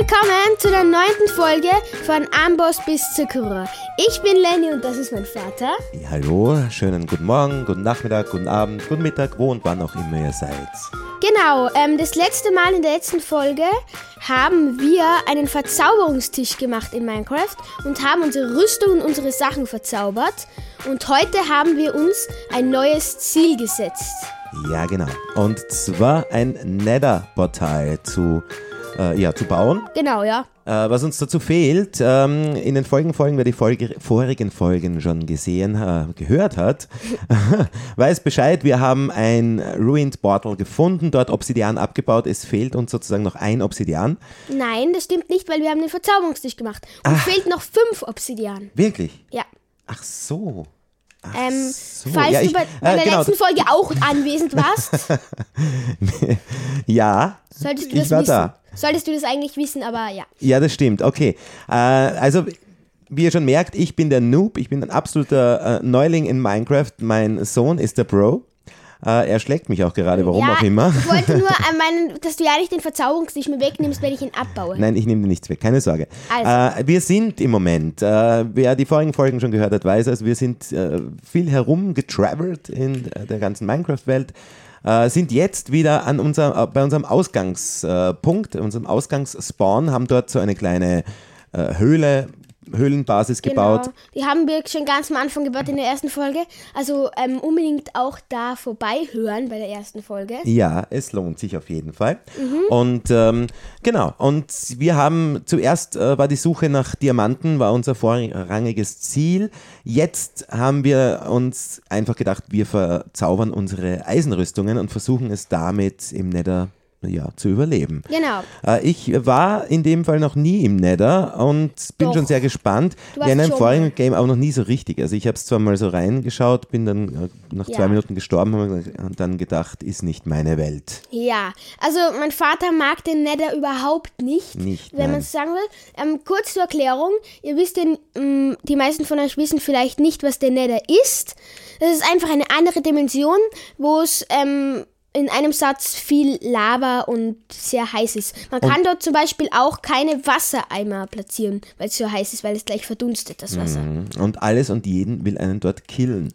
willkommen zu der neunten Folge von Amboss bis Zuckerer. Ich bin Lenny und das ist mein Vater. Ja, hallo, schönen guten Morgen, guten Nachmittag, guten Abend, guten Mittag, wo und wann auch immer ihr seid. Genau, ähm, das letzte Mal in der letzten Folge haben wir einen Verzauberungstisch gemacht in Minecraft und haben unsere Rüstung und unsere Sachen verzaubert. Und heute haben wir uns ein neues Ziel gesetzt. Ja, genau. Und zwar ein Nether-Portal zu, äh, ja, zu bauen. Genau, ja. Äh, was uns dazu fehlt, ähm, in den folgenden Folgen, wer die Folge, vorigen Folgen schon gesehen, äh, gehört hat, weiß Bescheid. Wir haben ein Ruined Portal gefunden, dort Obsidian abgebaut. Es fehlt uns sozusagen noch ein Obsidian. Nein, das stimmt nicht, weil wir haben den Verzauberungstisch gemacht. Und fehlt noch fünf Obsidian. Wirklich? Ja. Ach so. Ach Ähm, so. falls Ja, du ich- bei, bei äh, der genau. letzten Folge auch anwesend warst, Ja, solltest du ich das war wissen. da. Solltest du das eigentlich wissen, aber ja. Ja, das stimmt. Okay. Äh, also, wie ihr schon merkt, ich bin der Noob. Ich bin ein absoluter äh, Neuling in Minecraft. Mein Sohn ist der Bro. Äh, er schlägt mich auch gerade, warum ja, auch immer. Ich wollte nur äh, meinen, dass du ja nicht den Verzauberungstisch mir wegnimmst, wenn ich ihn abbaue. Nein, ich nehme dir nichts weg, keine Sorge. Also. Äh, wir sind im Moment, äh, wer die vorigen Folgen schon gehört hat, weiß es, wir sind äh, viel herumgetravelt in äh, der ganzen Minecraft-Welt. Äh, sind jetzt wieder an unser, äh, bei unserem Ausgangspunkt, unserem Ausgangsspawn, haben dort so eine kleine äh, Höhle, Höhlenbasis gebaut. Genau. Die haben wir schon ganz am Anfang gebaut in der ersten Folge. Also ähm, unbedingt auch da vorbeihören bei der ersten Folge. Ja, es lohnt sich auf jeden Fall. Mhm. Und ähm, genau, und wir haben zuerst äh, war die Suche nach Diamanten, war unser vorrangiges Ziel. Jetzt haben wir uns einfach gedacht, wir verzaubern unsere Eisenrüstungen und versuchen es damit im Nether ja, zu überleben. Genau. Äh, Ich war in dem Fall noch nie im Nether und bin Doch. schon sehr gespannt. Ja, in einem vorigen. Game auch noch nie so richtig. Also ich habe es zwar mal so reingeschaut, bin dann äh, nach Ja. zwei Minuten gestorben und dann gedacht, ist nicht meine Welt. Ja, also mein Vater mag den Nether überhaupt nicht, Nicht, wenn man es sagen will. Ähm, kurz zur Erklärung, ihr wisst denn, ähm, die meisten von euch wissen vielleicht nicht, was der Nether ist. Das ist einfach eine andere Dimension, wo es ähm, in einem Satz viel Lava und sehr heiß ist. Man kann dort zum Beispiel auch keine Wassereimer platzieren, weil es so heiß ist, weil es gleich verdunstet, das Wasser. Und alles und jeden will einen dort killen.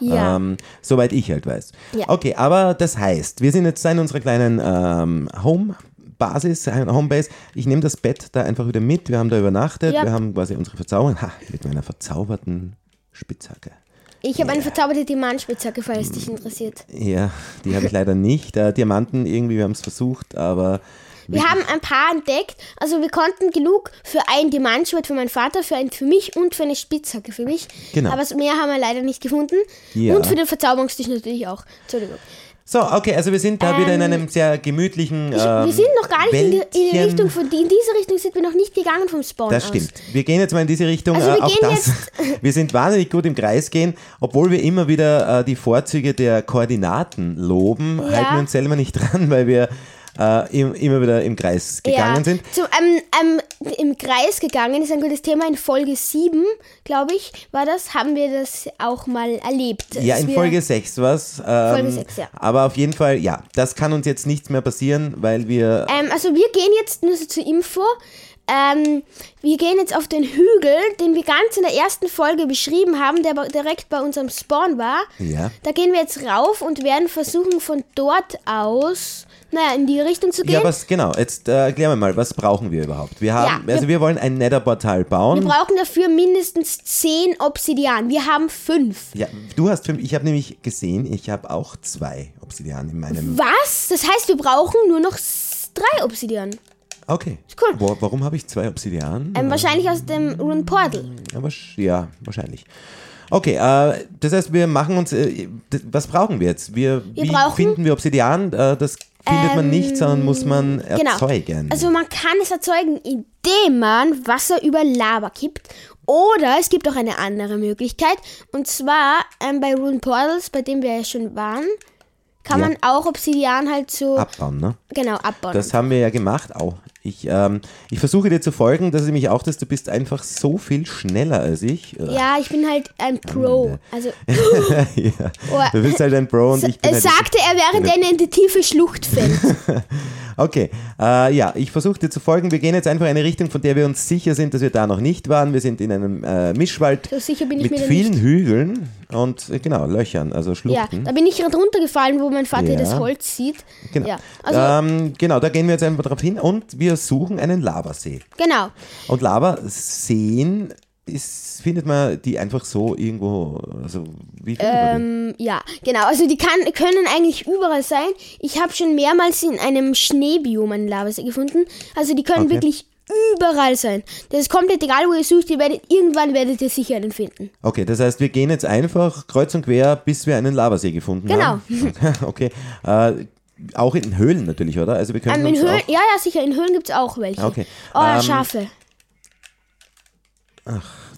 Ja. Ähm, soweit ich halt weiß. Ja. Okay, aber das heißt, wir sind jetzt in unserer kleinen ähm, Home. Basis, Homebase. Ich nehme das Bett da einfach wieder mit. Wir haben da übernachtet. Ja. Wir haben quasi unsere Verzauberung. Ha, mit meiner verzauberten Spitzhacke. Ich habe eine verzauberte Diamantspitzhacke, falls dich interessiert. Ja, die habe ich leider nicht. Äh, Diamanten irgendwie, wir haben es versucht, aber Wir haben ein paar entdeckt. Also wir konnten genug für ein Diamantschwert für meinen Vater, für ein für mich und für eine Spitzhacke für mich. Genau. Aber mehr haben wir leider nicht gefunden. Ja. Und für den Verzauberungstisch natürlich auch. Entschuldigung. So, okay, also wir sind da wieder in einem sehr gemütlichen. Ähm, Ich, ähm, wir sind noch gar nicht in die, in. Richtung von in diese Richtung sind wir noch nicht gegangen vom Spawn Das aus. stimmt. Wir gehen jetzt mal in diese Richtung. Also äh, wir auch gehen das. Wir sind wahnsinnig gut im Kreis gehen, obwohl wir immer wieder äh, die Vorzüge der Koordinaten loben, Ja. halten wir uns selber nicht dran, weil wir äh, im, immer wieder im Kreis gegangen ja, sind. Zum, ähm, ähm, Im Kreis gegangen ist ein gutes Thema. In Folge 7, glaube ich, war das, haben wir das auch mal erlebt. Ja, in Folge 6 was. Ähm, Folge sechs, ja. Aber auf jeden Fall, ja, das kann uns jetzt nichts mehr passieren, weil wir Ähm, also wir gehen jetzt, nur so zur Info, ähm, wir gehen jetzt auf den Hügel, den wir ganz in der ersten Folge beschrieben haben, der direkt bei unserem Spawn war. Ja. Da gehen wir jetzt rauf und werden versuchen von dort aus, naja, in die Richtung zu gehen. Ja, was genau? Jetzt äh, erklär mir mal, was brauchen wir überhaupt? Wir haben, wir- also wir wollen ein Nether-Portal wir bauen. brauchen dafür mindestens 10 Obsidian. Wir haben 5. Ja, du hast fünf. Ich habe nämlich gesehen, ich habe auch zwei Obsidian in meinem. Was? Das heißt, wir brauchen nur noch 3 Obsidian. Okay. cool. Wo, warum habe ich zwei Obsidian? Ähm, wahrscheinlich aus dem Rune Portal. Aber, ja, wahrscheinlich. Okay, äh, das heißt, wir machen uns. Äh, was brauchen wir jetzt? Wir, Wir wie brauchen- finden wir Obsidian? Äh, das findet man nicht, sondern muss man Genau. erzeugen. Also man kann es erzeugen, indem man Wasser über Lava kippt. Oder es gibt auch eine andere Möglichkeit. Und zwar ähm, bei Rune Portals, bei dem wir ja schon waren, kann Ja. man auch Obsidian halt so Abbauen, ne? genau abbauen. Das haben wir ja gemacht. Au. Ich, ähm, ich versuche dir zu folgen, das ist nämlich auch, dass du bist einfach so viel schneller als ich. Äh, ja, ich bin halt ein Pro. Also ja. Oh, Du bist halt ein Pro und ich bin er halt sagte er, während er in die tiefe Schlucht fällt. Okay, äh, ja, ich versuche dir zu folgen. Wir gehen jetzt einfach in eine Richtung, von der wir uns sicher sind, dass wir da noch nicht waren. Wir sind in einem äh, Mischwald So sicher bin ich mit vielen nicht. Hügeln und äh, genau, Löchern, also Ja, Schluchten. da bin ich gerade runtergefallen, wo mein Vater Ja. das Holz sieht. Genau. Ja, also, ähm, genau, da gehen wir jetzt einfach drauf hin und wir suchen einen Lavasee. genau. Und Lavaseen ist, findet man die einfach so irgendwo, also wie findet man die? Ähm, ja, genau. Also die kann, können eigentlich überall sein. Ich habe schon mehrmals in einem Schneebiom einen Lavasee gefunden. Also die können Okay. wirklich überall sein. Das ist komplett egal, wo ihr sucht. Ihr werdet, irgendwann werdet ihr sicher einen finden. Okay, das heißt, wir gehen jetzt einfach kreuz und quer, bis wir einen Lavasee gefunden Genau. haben. Okay. Äh, auch in Höhlen natürlich, oder? Also wir können Ähm, in Höhlen, ja, ja, sicher. In Höhlen gibt es auch welche. Okay. Oh, Ähm, Schafe.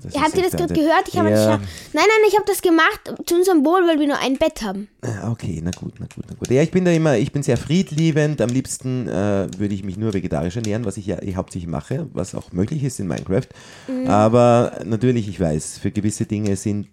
Das Ja, habt ist ihr das gerade gehört? Ich habe ja. Nein, nein, ich habe das gemacht zu unserem Wohl, weil wir nur ein Bett haben. Ah, Okay, na gut, na gut, na gut. Ja, ich bin da immer, ich bin sehr friedliebend. Am liebsten äh, würde ich mich nur vegetarisch ernähren, was ich ja eh hauptsächlich mache, was auch möglich ist in Minecraft. Mhm. Aber natürlich, ich weiß, für gewisse Dinge sind,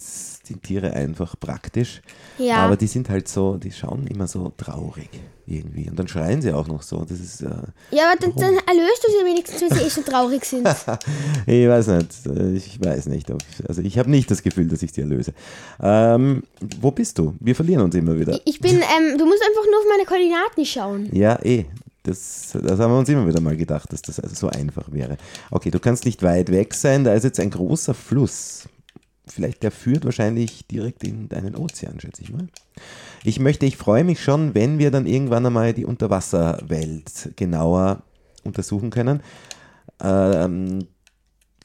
sind Tiere einfach praktisch. Ja. Aber die sind halt so, die schauen immer so traurig irgendwie. Und dann schreien sie auch noch so. Das ist, äh, Ja, aber dann, dann erlöst du sie wenigstens, wenn sie eh so traurig sind. ich weiß nicht, äh, ich weiß nicht. Also ich habe nicht das Gefühl, dass ich sie erlöse. Ähm, wo bist du? Wir verlieren uns immer wieder. Ich bin, ähm, du musst einfach nur auf meine Koordinaten schauen. Ja, eh. Das, das haben wir uns immer wieder mal gedacht, dass das also so einfach wäre. Okay, du kannst nicht weit weg sein, da ist jetzt ein großer Fluss. Vielleicht der führt wahrscheinlich direkt in einen Ozean, schätze ich mal. Ich möchte, ich freue mich schon, wenn wir dann irgendwann einmal die Unterwasserwelt genauer untersuchen können. Ähm,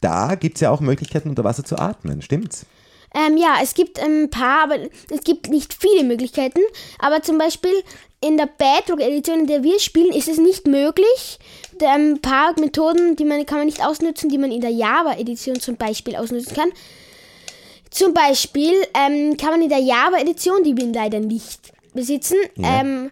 da gibt es ja auch Möglichkeiten, unter Wasser zu atmen, stimmt's? Ähm, ja, es gibt ein paar, aber es gibt nicht viele Möglichkeiten. Aber zum Beispiel in der Bedrock-Edition, in der wir spielen, ist es nicht möglich. Da, Ein paar Methoden, die man kann man nicht ausnutzen, die man in der Java-Edition zum Beispiel ausnutzen kann. Zum Beispiel ähm, kann man in der Java-Edition, die wir leider nicht besitzen, Ja. ähm,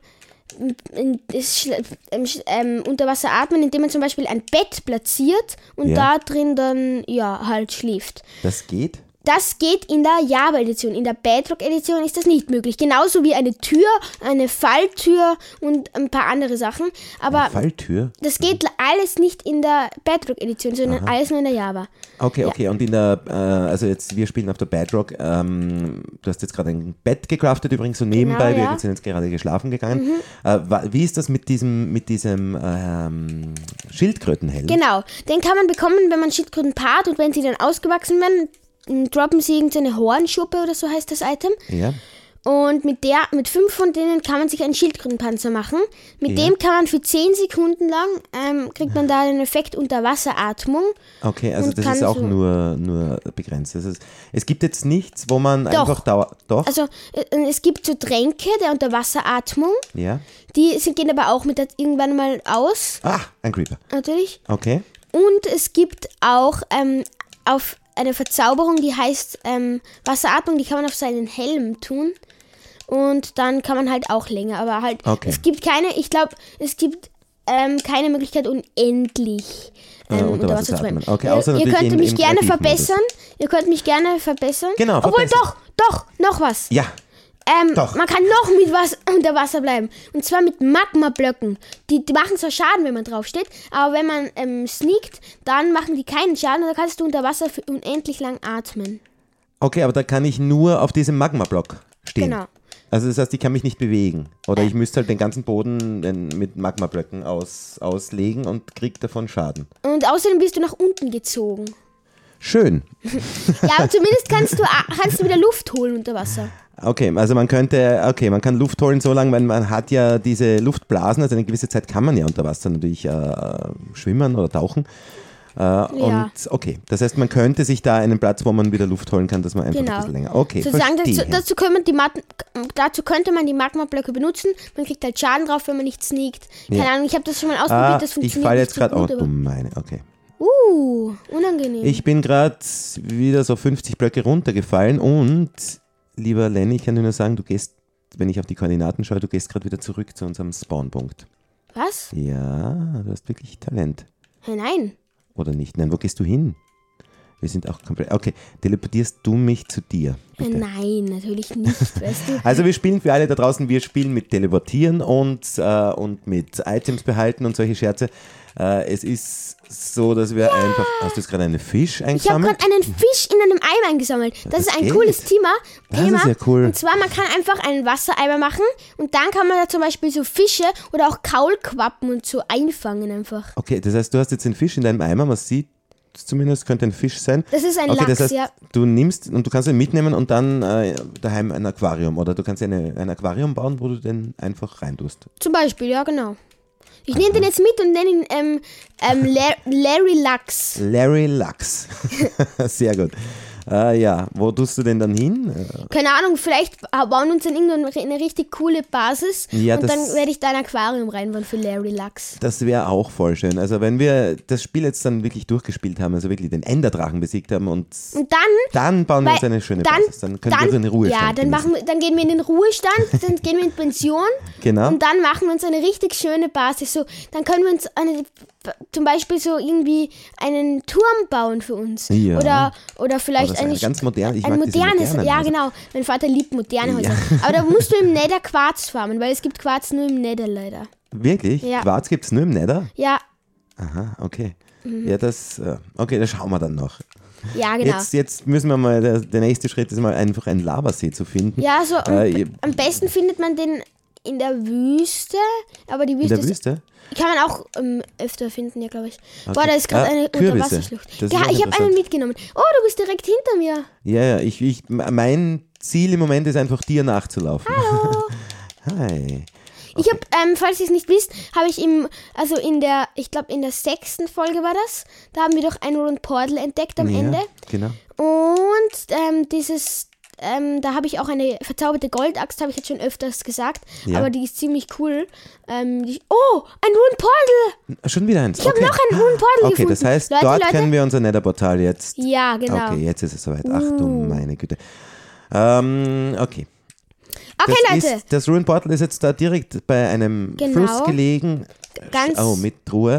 Schl- ähm, ähm, unter Wasser atmen, indem man zum Beispiel ein Bett platziert und Ja. da drin dann ja halt schläft. Das geht? Das geht in der Java-Edition. In der Bedrock-Edition ist das nicht möglich. Genauso wie eine Tür, eine Falltür und ein paar andere Sachen. Aber Falltür? das geht alles nicht in der Bedrock-Edition, sondern alles nur in der Java. Okay, okay. Und in der, äh, also jetzt, wir spielen auf der Bedrock. Ähm, du hast jetzt gerade ein Bett gecraftet übrigens so nebenbei. Genau, ja. Wir sind jetzt gerade geschlafen gegangen. Äh, wa- wie ist das mit diesem, mit diesem ähm, Schildkrötenhelm? Genau. Den kann man bekommen, wenn man Schildkröten paart und wenn sie dann ausgewachsen werden, droppen sie irgendeine Hornschuppe oder so heißt das Item. Ja. Und mit der, mit fünf von denen kann man sich einen Schildkrötenpanzer machen. Mit Ja. dem kann man für 10 Sekunden lang, ähm, kriegt man da den Effekt Unterwasseratmung. Okay, also das ist auch so- nur, nur begrenzt. Das ist, es gibt jetzt nichts, wo man einfach dauer. Doch? Also äh, es gibt so Tränke der Unterwasseratmung, ja. die sind, gehen aber auch mit der irgendwann mal aus, Ah, ein Creeper. natürlich. Okay. Und es gibt auch ähm, auf eine Verzauberung, die heißt ähm, Wasseratmung, die kann man auf seinen Helm tun. Und dann kann man halt auch länger, aber halt, Okay. es gibt keine, ich glaube, es gibt ähm, keine Möglichkeit unendlich Äh, ähm, unter Wasser Wasser zu atmen. Okay, außer ihr, könnt mich gerne verbessern, ihr könnt mich gerne verbessern. Genau, Obwohl, verbessern. doch, doch, noch was. Ja. Ähm, Doch. Man kann noch mit was unter Wasser bleiben. Und zwar mit Magma-Blöcken. Die, die machen zwar Schaden, wenn man draufsteht, aber wenn man ähm, sneakt, dann machen die keinen Schaden und dann kannst du unter Wasser für unendlich lang atmen. Okay, aber da kann ich nur auf diesem Magma-Block stehen. Genau. Also das heißt, ich kann mich nicht bewegen. Oder ich müsste halt den ganzen Boden äh, mit Magmablöcken aus, auslegen und krieg davon Schaden. Und außerdem bist du nach unten gezogen. Schön. Ja, aber zumindest kannst du, kannst du wieder Luft holen unter Wasser. Okay, also man könnte, okay, man kann Luft holen so lange, weil man hat ja diese Luftblasen, also eine gewisse Zeit kann man ja unter Wasser natürlich äh, schwimmen oder tauchen. Äh, Und okay, das heißt, man könnte sich da einen Platz, wo man wieder Luft holen kann, dass man einfach ein Genau. bisschen länger. Okay, Sozusagen dazu, dazu, die dazu könnte man die Magma-Blöcke benutzen. Man kriegt halt Schaden drauf, wenn man nicht sneakt. Keine Ja. Ahnung, ich habe das schon mal ausprobiert, ah, das ich funktioniert falle nicht jetzt gerade, oh dumm, meine, okay. Uh, unangenehm. Ich bin gerade wieder so 50 Blöcke runtergefallen und, lieber Lenny, ich kann dir nur sagen, du gehst, wenn ich auf die Koordinaten schaue, du gehst gerade wieder zurück zu unserem Spawnpunkt. Was? Ja, du hast wirklich Talent. Hey, nein. Oder nicht? Nein, wo gehst du hin? Wir sind auch komplett. Okay, teleportierst du mich zu dir? Äh, Bitte. Nein, natürlich nicht, weißt du. Also wir spielen für alle da draußen, wir spielen mit Teleportieren und, äh, und mit Items behalten und solche Scherze. Äh, es ist so, dass wir einfach. Hast du jetzt gerade einen Fisch Ich habe eingesammelt? gerade einen Fisch in einem Eimer eingesammelt. Das, Das ist ein geht. cooles Thema. Das Thema. ist ja cool. Und zwar, man kann einfach einen Wassereimer machen und dann kann man da zum Beispiel so Fische oder auch Kaulquappen und so einfangen einfach. Okay, das heißt, du hast jetzt den Fisch in deinem Eimer, man sieht zumindest, könnte ein Fisch sein. Das ist ein okay, Lachs, das heißt, ja. du nimmst und du kannst ihn mitnehmen und dann äh, daheim ein Aquarium oder du kannst eine, ein Aquarium bauen, wo du den einfach reintust. Zum Beispiel, ja genau. Ich nehme den jetzt mit und nenne ihn ähm, ähm, La- Larry Lachs. Larry Lachs. Sehr gut. Äh, ja, wo tust du den dann hin? Keine Ahnung, vielleicht bauen wir uns dann irgendwann eine richtig coole Basis Ja, und dann werde ich da ein Aquarium reinbauen für Larry Lachs. Das wäre auch voll schön. Also wenn wir das Spiel jetzt dann wirklich durchgespielt haben, also wirklich den Enderdrachen besiegt haben und Und dann dann bauen wir uns eine schöne dann, Basis. Dann können wir so eine Ruhestand Ja, dann, machen wir, dann gehen wir in den Ruhestand, dann gehen wir in Pension Genau. und dann machen wir uns eine richtig schöne Basis. So, dann können wir uns eine, zum Beispiel so irgendwie einen Turm bauen für uns. Ja. Oder, oder vielleicht so eine, ganz moderne- ich ein modernes, ja Häuser. genau. Mein Vater liebt moderne Häuser. Aber da musst du im Nether Quarz farmen, weil es gibt Quarz nur im Nether leider. Wirklich? Ja. Quarz gibt es nur im Nether? Ja, Aha, okay. Mhm. Ja, das, äh, okay, das schauen wir dann noch. ja genau. Jetzt, jetzt müssen wir mal, der, der nächste Schritt ist mal einfach einen Lavasee zu finden. ja, so am, Äh, am besten findet man den in der Wüste, aber die in Wüste der ist Wüste? Kann man auch ähm, öfter finden, ja, glaube ich. Boah, da ist Ah, gerade eine Kürbisse. Unterwasserschlucht. Ja, ich habe einen mitgenommen. Oh, du bist direkt hinter mir. Ja, ja, ich, ich, mein Ziel im Moment ist einfach dir nachzulaufen. Hallo. Hi. Ich habe, ähm, falls ihr es nicht wisst, habe ich im, also in der, ich glaube in der sechsten Folge war das, da haben wir doch ein Rund Portal entdeckt am ja, Ende. Genau. Und ähm, dieses, ähm, da habe ich auch eine verzauberte Goldaxt, habe ich jetzt schon öfters gesagt, Ja. aber die ist ziemlich cool. Ähm, die, oh, ein Rund Portal! Schon wieder eins. Ich habe okay. noch einen Rund Portal Okay, gefunden. das heißt, Leute, dort Leute, können wir unser Netherportal jetzt. Ja, genau. Okay, jetzt ist es soweit. Ach du Uh. meine Güte. Ähm, okay. Okay, das Leute. Ist, das Ruin Portal ist jetzt da direkt bei einem Genau. Fluss gelegen. Ganz- Oh, mit Truhe.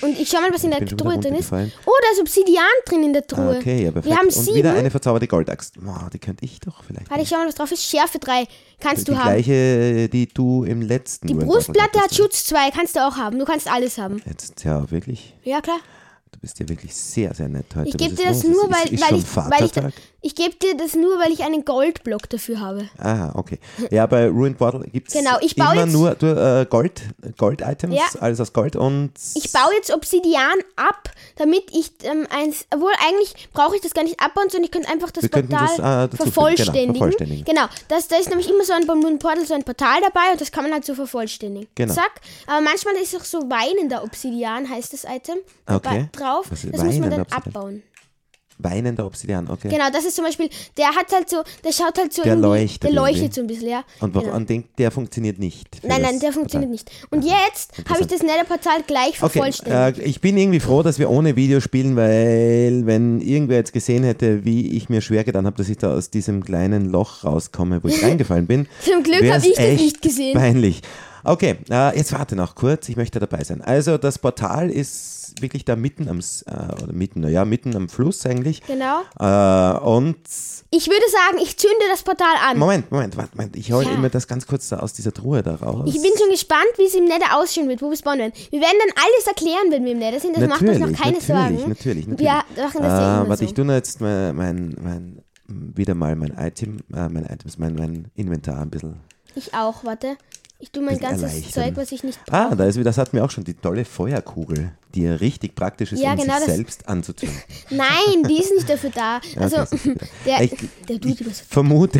Und ich schau mal, was in der Truhe drin ist. Oh, da ist Obsidian drin in der Truhe. Okay, ja, perfekt. Wir haben Und sieben. wieder eine verzauberte Goldaxt. Boah, die könnte ich doch vielleicht. Warte, ich schau mal, was drauf ist. Schärfe 3. Kannst die du haben. gleiche, die du im letzten Die Brustplatte hat hattest. Schutz 2. Kannst du auch haben. Du kannst alles haben. Jetzt, ja, wirklich. Ja, klar. Du bist ja wirklich sehr, sehr nett heute. Ich gebe dir das nur, Ist- weil, ist weil, ich, weil ich? Ich gebe dir das nur, weil ich einen Goldblock dafür habe. Ah, okay. Ja, bei Ruined Portal gibt es Genau, immer nur äh, Gold, Gold-Items, Ja. alles aus Gold und Ich baue jetzt Obsidian ab, damit ich ähm, eins. Obwohl, eigentlich brauche ich das gar nicht abbauen, sondern ich könnte einfach das Wir Portal das, äh, fügen. vervollständigen. Genau, vervollständigen. Genau, das, da ist nämlich immer so ein beim Moon Portal so ein Portal dabei und das kann man halt so vervollständigen. Genau. Zack. Aber manchmal ist auch so weinender Obsidian, heißt das Item, Okay. drauf. Das muss man dann abbauen. Weinender Obsidian, okay. Genau, das ist zum Beispiel, der hat halt so, der schaut halt so Der leuchtet der leuchtet irgendwie. so ein bisschen, ja. Und, warum- genau. und den, der funktioniert nicht. Nein, nein, der funktioniert nicht. Und jetzt habe ich das Nether-Portal gleich Okay, vervollständigt. äh, ich bin irgendwie froh, dass wir ohne Video spielen, weil wenn irgendwer jetzt gesehen hätte, wie ich mir schwer getan habe, dass ich da aus diesem kleinen Loch rauskomme, wo ich reingefallen bin. Zum Glück habe ich das nicht gesehen. Peinlich. Okay, äh, jetzt warte noch kurz, ich möchte dabei sein. Also das Portal ist wirklich da mitten am, äh, oder mitten, naja, mitten am Fluss eigentlich. Genau. Äh, und Ich würde sagen, ich zünde das Portal an. Moment, Moment, warte, Moment, ich hole Ja. immer das ganz kurz da aus dieser Truhe da raus. Ich bin schon gespannt, wie es im Nether ausschauen wird, wo wir spawnen werden. Wir werden dann alles erklären, wenn wir im Nether sind. Das macht uns noch keine natürlich, Sorgen. Natürlich, natürlich. Wir machen das ja äh, immer Warte, so. ich tue jetzt mein, mein, mein, wieder mal mein Item, äh, mein Items, mein, mein Inventar ein bisschen. Ich auch, warte. Ich tue mein ganzes. Zeug, was ich nicht brauche. Ah, da ist wieder, das hatten wir auch schon, die tolle Feuerkugel, die ja richtig praktisch ist, Ja, um genau sich selbst anzuzünden. Nein, die ist nicht dafür da. Also, okay, der, Ich- der tut was. Vermute,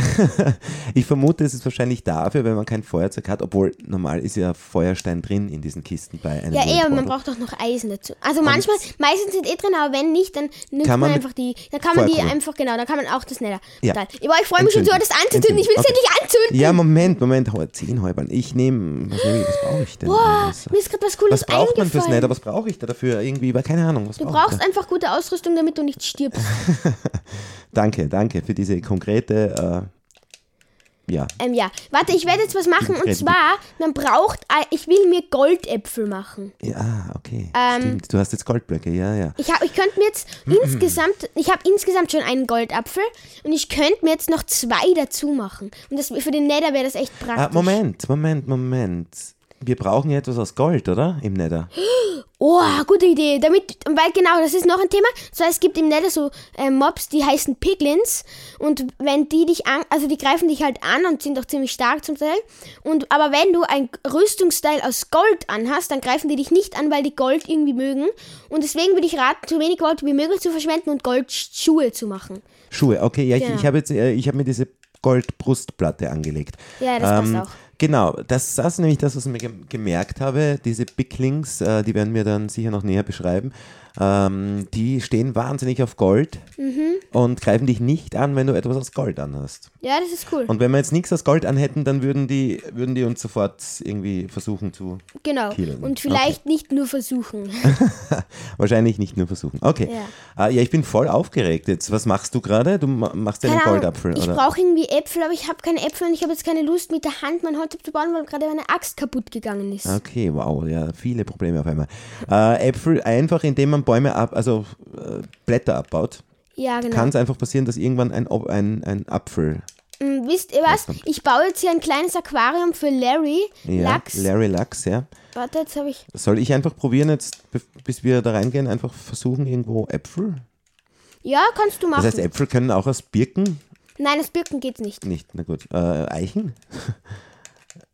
ich vermute, es ist wahrscheinlich dafür, wenn man kein Feuerzeug hat, obwohl normal ist ja Feuerstein drin in diesen Kisten bei einem Ja, eher, man Portal. braucht doch noch Eisen dazu. Also manchmal, meistens sind eh drin, aber wenn nicht, dann nimmt man, man einfach die, dann kann man die einfach, genau, dann kann man auch das Nether. Ja. Aber ich freue mich schon so, das anzuzünden. Ich will es Okay. endlich anzünden. Ja, Moment, Moment, zehn Häubern. Ich nehme, was, nehme ich, was brauche ich denn? Boah, mir ist gerade was Cooles Was braucht man fürs. Nether? Was brauche ich da dafür? Irgendwie, keine Ahnung. Was Du ich brauchst einfach gute Ausrüstung, damit du nicht stirbst. da? Danke, danke für diese konkrete. Ja. Ähm, ja. Warte, ich werde jetzt was machen und zwar, man braucht, ich will mir Goldäpfel machen. Ja, okay. Ähm, Stimmt. Du hast jetzt Goldblöcke, ja, ja. Ich, hab, ich könnte mir jetzt insgesamt, ich habe insgesamt schon einen Goldapfel und ich könnte mir jetzt noch zwei dazu machen. Und das, für den Nether wäre das echt praktisch. Ah, Moment, Moment, Moment. Wir brauchen ja etwas aus Gold, oder? Im Nether. Oh, gute Idee. Damit, weil genau, das ist noch ein Thema. So, es gibt im Nether so äh, Mobs, die heißen Piglins. Und wenn die dich an, also die greifen dich halt an und sind auch ziemlich stark zum Teil. Und, aber wenn du ein Rüstungsteil aus Gold anhast, dann greifen die dich nicht an, weil die Gold irgendwie mögen. Und deswegen würde ich raten, so wenig Gold wie möglich zu verschwenden und Goldschuhe zu machen. Schuhe, okay, ja, ich, Genau. ich habe jetzt, äh, ich habe mir diese Goldbrustplatte angelegt. Ja, das passt Ähm, auch. Genau, das, das ist nämlich das, was ich mir gem- gemerkt habe. Diese Bicklings, äh, die werden wir dann sicher noch näher beschreiben. Ähm, die stehen wahnsinnig auf Gold Mhm. und greifen dich nicht an, wenn du etwas aus Gold anhast. Ja, das ist cool. Und wenn wir jetzt nichts aus Gold anhätten, dann würden die, würden die uns sofort irgendwie versuchen zu. Genau. Killen. Und vielleicht nicht nur versuchen. Wahrscheinlich nicht nur versuchen. Okay. Ja, ja ich bin voll aufgeregt jetzt. Was machst du gerade? Du ma- machst einen Keine Ahnung. Goldapfel, Ich oder? brauche irgendwie Äpfel, aber ich habe keine Äpfel und ich habe jetzt keine Lust, mit der Hand mein Holz abzubauen, weil gerade meine Axt kaputt gegangen ist. Okay, wow, ja, viele Probleme auf einmal. Äh, Äpfel einfach, indem man Bäume ab, also äh, Blätter abbaut, Ja, genau. kann es einfach passieren, dass irgendwann ein, ein, ein Apfel, Mm, wisst ihr was? Ich baue jetzt hier ein kleines Aquarium für Larry. ja, Lachs. Larry Lachs, ja. Warte, jetzt habe ich. Soll ich einfach probieren jetzt, bis wir da reingehen, einfach versuchen irgendwo Äpfel? Ja, kannst du machen. Das heißt, Äpfel können auch aus Birken? Nein, aus Birken geht's nicht. Nicht, na gut. Äh, Eichen?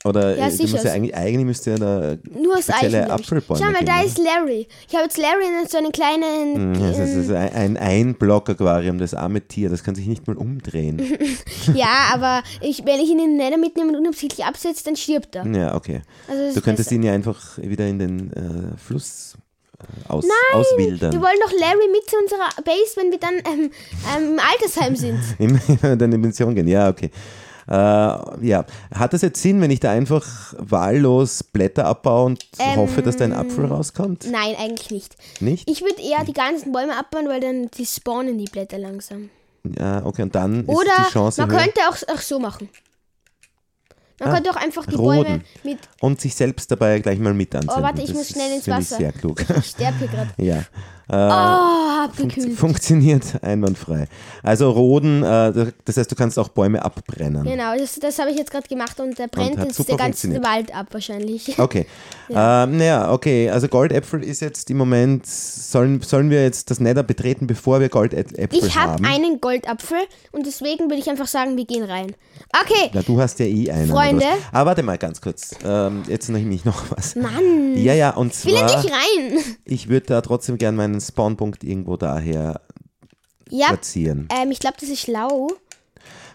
Oder Ja, sicher. musst ja eigentlich, eigentlich müsste ja da Nur aus spezielle. Apfelbäume Schau mal, da ist Larry. Ich habe jetzt Larry in so einen kleinen. Ja, Das ist ein, ein Einblock-Aquarium, das arme Tier, das kann sich nicht mal umdrehen. ja, aber ich, wenn ich ihn in den Nether mitnehme und unabsichtlich absetze, dann stirbt er. Ja, okay. Also Du könntest besser. ihn ja einfach wieder in den äh, Fluss äh, aus, auswildern. Wir wollen doch Larry mit zu unserer Base, wenn wir dann ähm, ähm, im Altersheim sind. In eine Dimension gehen, ja, okay. Äh, ja, hat das jetzt Sinn, wenn ich da einfach wahllos Blätter abbaue und Ähm, hoffe, dass da ein Apfel rauskommt? Nein, eigentlich nicht. Nicht? Ich würde eher die ganzen Bäume abbauen, weil dann die spawnen die Blätter langsam. Ja, okay, und dann ist Oder die Chance man höher. könnte auch, auch so machen. Man Ah, könnte auch einfach die roden. Bäume mit. Und sich selbst dabei gleich mal mit anzünden. Oh, warte, ich das muss schnell ist, ins Wasser. Ich sehr klug. Ich sterbe hier gerade. ja. Oh, abgekühlt. Funktioniert einwandfrei. Also Roden, äh, das heißt, du kannst auch Bäume abbrennen. Genau, das, das habe ich jetzt gerade gemacht und da brennt hat jetzt super der ganze funktioniert. Wald ab wahrscheinlich. Okay. Ja. Ähm, naja, okay. Also Goldäpfel ist jetzt im Moment, sollen, sollen wir jetzt das Nether betreten, bevor wir Goldäpfel Ich habe haben? einen Goldapfel und deswegen würde ich einfach sagen, wir gehen rein. Okay, Na, du hast ja eh einen. Freunde. Aber warte mal ganz kurz. Ähm, jetzt noch nicht noch was. Mann. Ja, ja, und will er zwar, nicht rein. ich würde da trotzdem gerne meinen Spawnpunkt irgendwo daher Ja, platzieren. ähm, ich glaube, das ist schlau.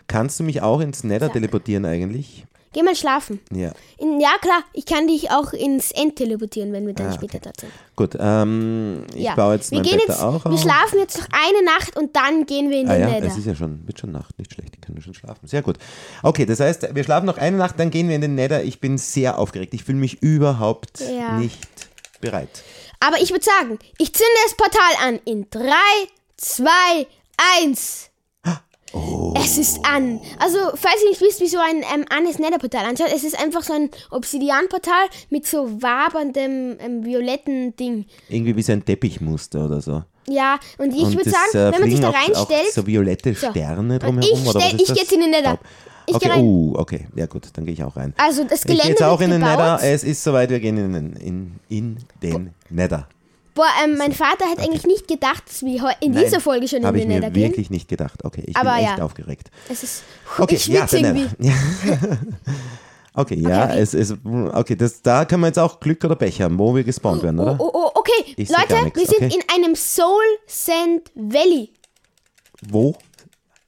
Kannst du mich auch ins Nether teleportieren eigentlich? Geh mal schlafen. Ja. In, ja, klar, ich kann dich auch ins End teleportieren, wenn wir dann Ah, später dort sind. Gut, ähm, ich ja. baue jetzt wir mein gehen Bett jetzt, auch Wir schlafen jetzt noch eine Nacht und dann gehen wir in Ah den ja, Nether. es ist ja schon, wird schon Nacht, nicht schlecht, ich kann ja schon schlafen. Sehr gut. Okay, das heißt, wir schlafen noch eine Nacht, dann gehen wir in den Nether. Ich bin sehr aufgeregt. Ich fühle mich überhaupt Ja. nicht bereit. Aber ich würde sagen, ich zünde das Portal an in 3, 2, 1. Oh. Es ist an. Also, falls ihr nicht wisst, wie so ein ähm, Annes Nether-Portal anschaut, es ist einfach so ein Obsidian-Portal mit so waberndem ähm, violetten Ding. Irgendwie wie so ein Teppichmuster oder so. Ja, und ich würde sagen, äh, wenn man sich da auch, auch reinstellt, so violette So. Sterne Und drumherum ich stell- ich das? geh jetzt in den Nether. Ich okay, uh, okay, ja gut, dann gehe ich auch rein. also das Ich gehe Gelände jetzt auch in den gebaut. Nether. Es ist soweit, wir gehen in den, in, in den Nether. Boah, ähm, mein Vater hat eigentlich nicht gedacht, dass wir in dieser Folge schon in Habe den ich Nether mir gehen. wirklich nicht gedacht. Okay, ich Aber bin echt ja. aufgeregt. Es ist, Okay, ich ja, irgendwie. Nether. Ja. Okay, ja, okay. es ist, okay, das, da können wir jetzt auch Glück oder Pech haben, wo wir gespawnt werden, oder? Oh, oh, okay, Ich Leute, nix, wir sind okay. in einem Soul Sand Valley. Wo?